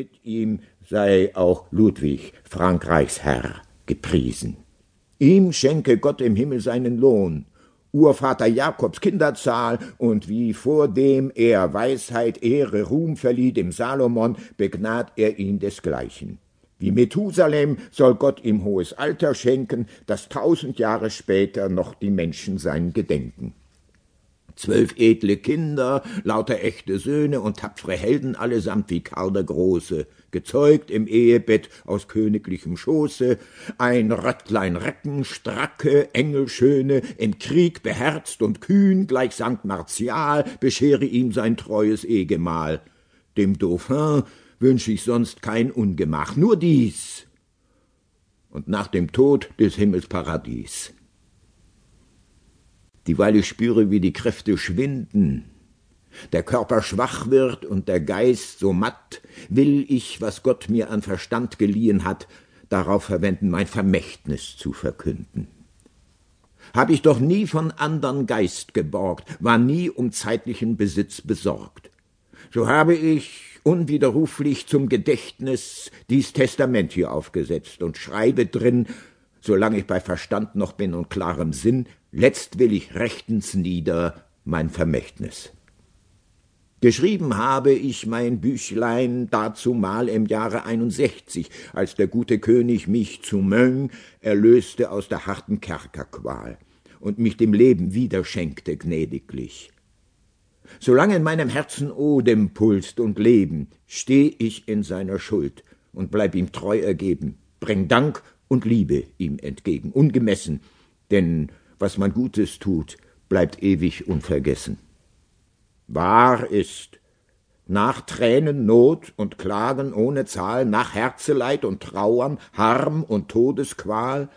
mit ihm sei auch Ludwig, Frankreichs Herr, gepriesen. Ihm schenke Gott im Himmel seinen Lohn, Urvater Jakobs Kinderzahl und wie vor dem er Weisheit, Ehre, Ruhm verlieh dem Salomon, begnad er ihn desgleichen. Wie Methusalem soll Gott ihm hohes Alter schenken, dass tausend Jahre später noch die Menschen sein gedenken. Zwölf edle Kinder, lauter echte Söhne und tapfere Helden allesamt wie Karl der Große, gezeugt im Ehebett aus königlichem Schoße, ein Röttlein Recken, stracke, Engelschöne, im Krieg beherzt und kühn, gleich Sankt Martial, beschere ihm sein treues Ehgemahl. Dem Dauphin wünsch ich sonst kein Ungemach, nur dies, und nach dem Tod des Himmels Paradies dieweil ich spüre, wie die Kräfte schwinden, der Körper schwach wird und der Geist so matt, will ich, was Gott mir an Verstand geliehen hat, darauf verwenden, mein Vermächtnis zu verkünden. Hab ich doch nie von andern Geist geborgt, war nie um zeitlichen Besitz besorgt. So habe ich unwiderruflich zum Gedächtnis dies Testament hier aufgesetzt und schreibe drin, solange ich bei Verstand noch bin und klarem Sinn, letzt will ich rechtens nieder mein Vermächtnis. Geschrieben habe ich mein Büchlein dazumal im Jahre 61, als der gute König mich zu Möng erlöste aus der harten Kerkerqual und mich dem Leben wiederschenkte gnädiglich. Solange in meinem Herzen Odem pulst und Leben, steh ich in seiner Schuld und bleib ihm treu ergeben, bring Dank und Liebe ihm entgegen, ungemessen, denn was man Gutes tut, bleibt ewig unvergessen. Wahr ist, nach Tränen, Not und Klagen ohne Zahl, nach Herzeleid und Trauern, Harm und Todesqual,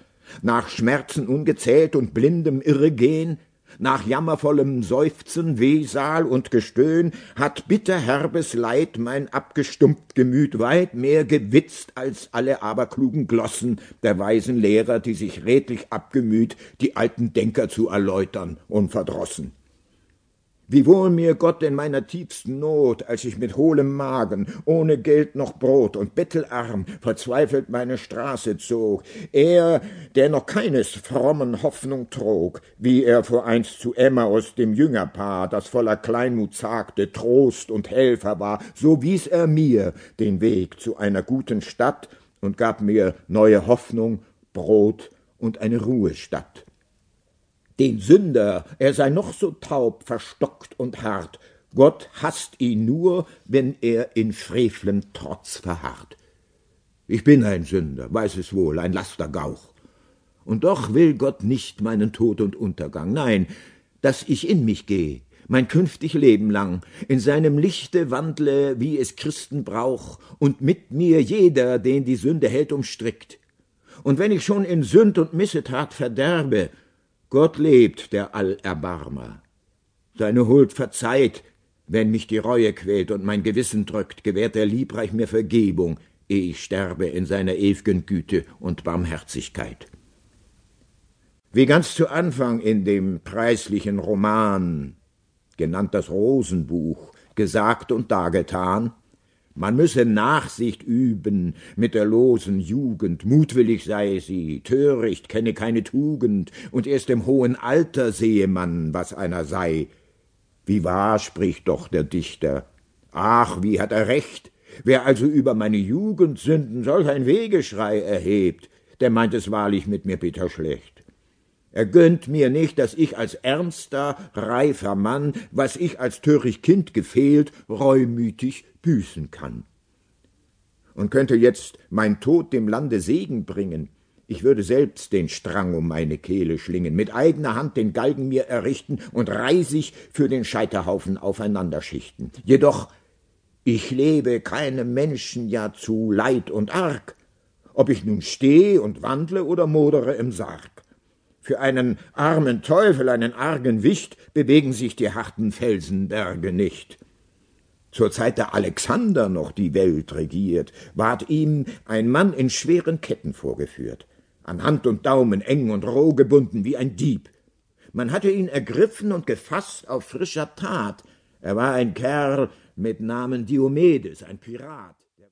nach Schmerzen ungezählt und blindem Irregehen, nach jammervollem Seufzen, Wehsal und Gestöhn hat bitterherbes Leid mein abgestumpft Gemüt weit mehr gewitzt als alle aberklugen Glossen der weisen Lehrer, die sich redlich abgemüht, die alten Denker zu erläutern, unverdrossen. Wiewohl mir Gott in meiner tiefsten Not, als ich mit hohlem Magen, ohne Geld noch Brot und bettelarm, verzweifelt meine Straße zog, er, der noch keines frommen Hoffnung trug, wie er voreinst zu Emmaus, dem Jüngerpaar, das voller Kleinmut sagte, Trost und Helfer war, so wies er mir den Weg zu einer guten Stadt und gab mir neue Hoffnung, Brot und eine Ruhestadt den Sünder, er sei noch so taub, verstockt und hart, Gott hasst ihn nur, wenn er in frevlem Trotz verharrt. Ich bin ein Sünder, weiß es wohl, ein Lastergauch. Und doch will Gott nicht meinen Tod und Untergang, nein, dass ich in mich gehe, mein künftig Leben lang, in seinem Lichte wandle, wie es Christen brauch, und mit mir jeder, den die Sünde hält, umstrickt. Und wenn ich schon in Sünd und Missetat verderbe, Gott lebt, der Allerbarmer. Seine Huld verzeiht, wenn mich die Reue quält und mein Gewissen drückt, gewährt er liebreich mir Vergebung, ehe ich sterbe in seiner ew'gen Güte und Barmherzigkeit. Wie ganz zu Anfang in dem preislichen Roman, genannt das Rosenbuch, gesagt und dargetan, man müsse Nachsicht üben mit der losen Jugend, mutwillig sei sie, töricht, kenne keine Tugend, und erst im hohen Alter sehe man, was einer sei. Wie wahr spricht doch der Dichter. Ach, wie hat er recht. Wer also über meine Jugendsünden solch ein Wegeschrei erhebt, der meint es wahrlich mit mir bitter schlecht. Er gönnt mir nicht, dass ich als ernster, reifer Mann, was ich als töricht Kind gefehlt, reumütig büßen kann. Und könnte jetzt mein Tod dem Lande Segen bringen, ich würde selbst den Strang um meine Kehle schlingen, mit eigener Hand den Galgen mir errichten und reisig für den Scheiterhaufen aufeinanderschichten. Jedoch, ich lebe keinem Menschen ja zu Leid und Arg, ob ich nun stehe und wandle oder modere im Sarg. Für einen armen Teufel, einen argen Wicht, bewegen sich die harten Felsenberge nicht zur Zeit da Alexander noch die Welt regiert, ward ihm ein Mann in schweren Ketten vorgeführt, an Hand und Daumen eng und roh gebunden wie ein Dieb. Man hatte ihn ergriffen und gefasst auf frischer Tat. Er war ein Kerl mit Namen Diomedes, ein Pirat.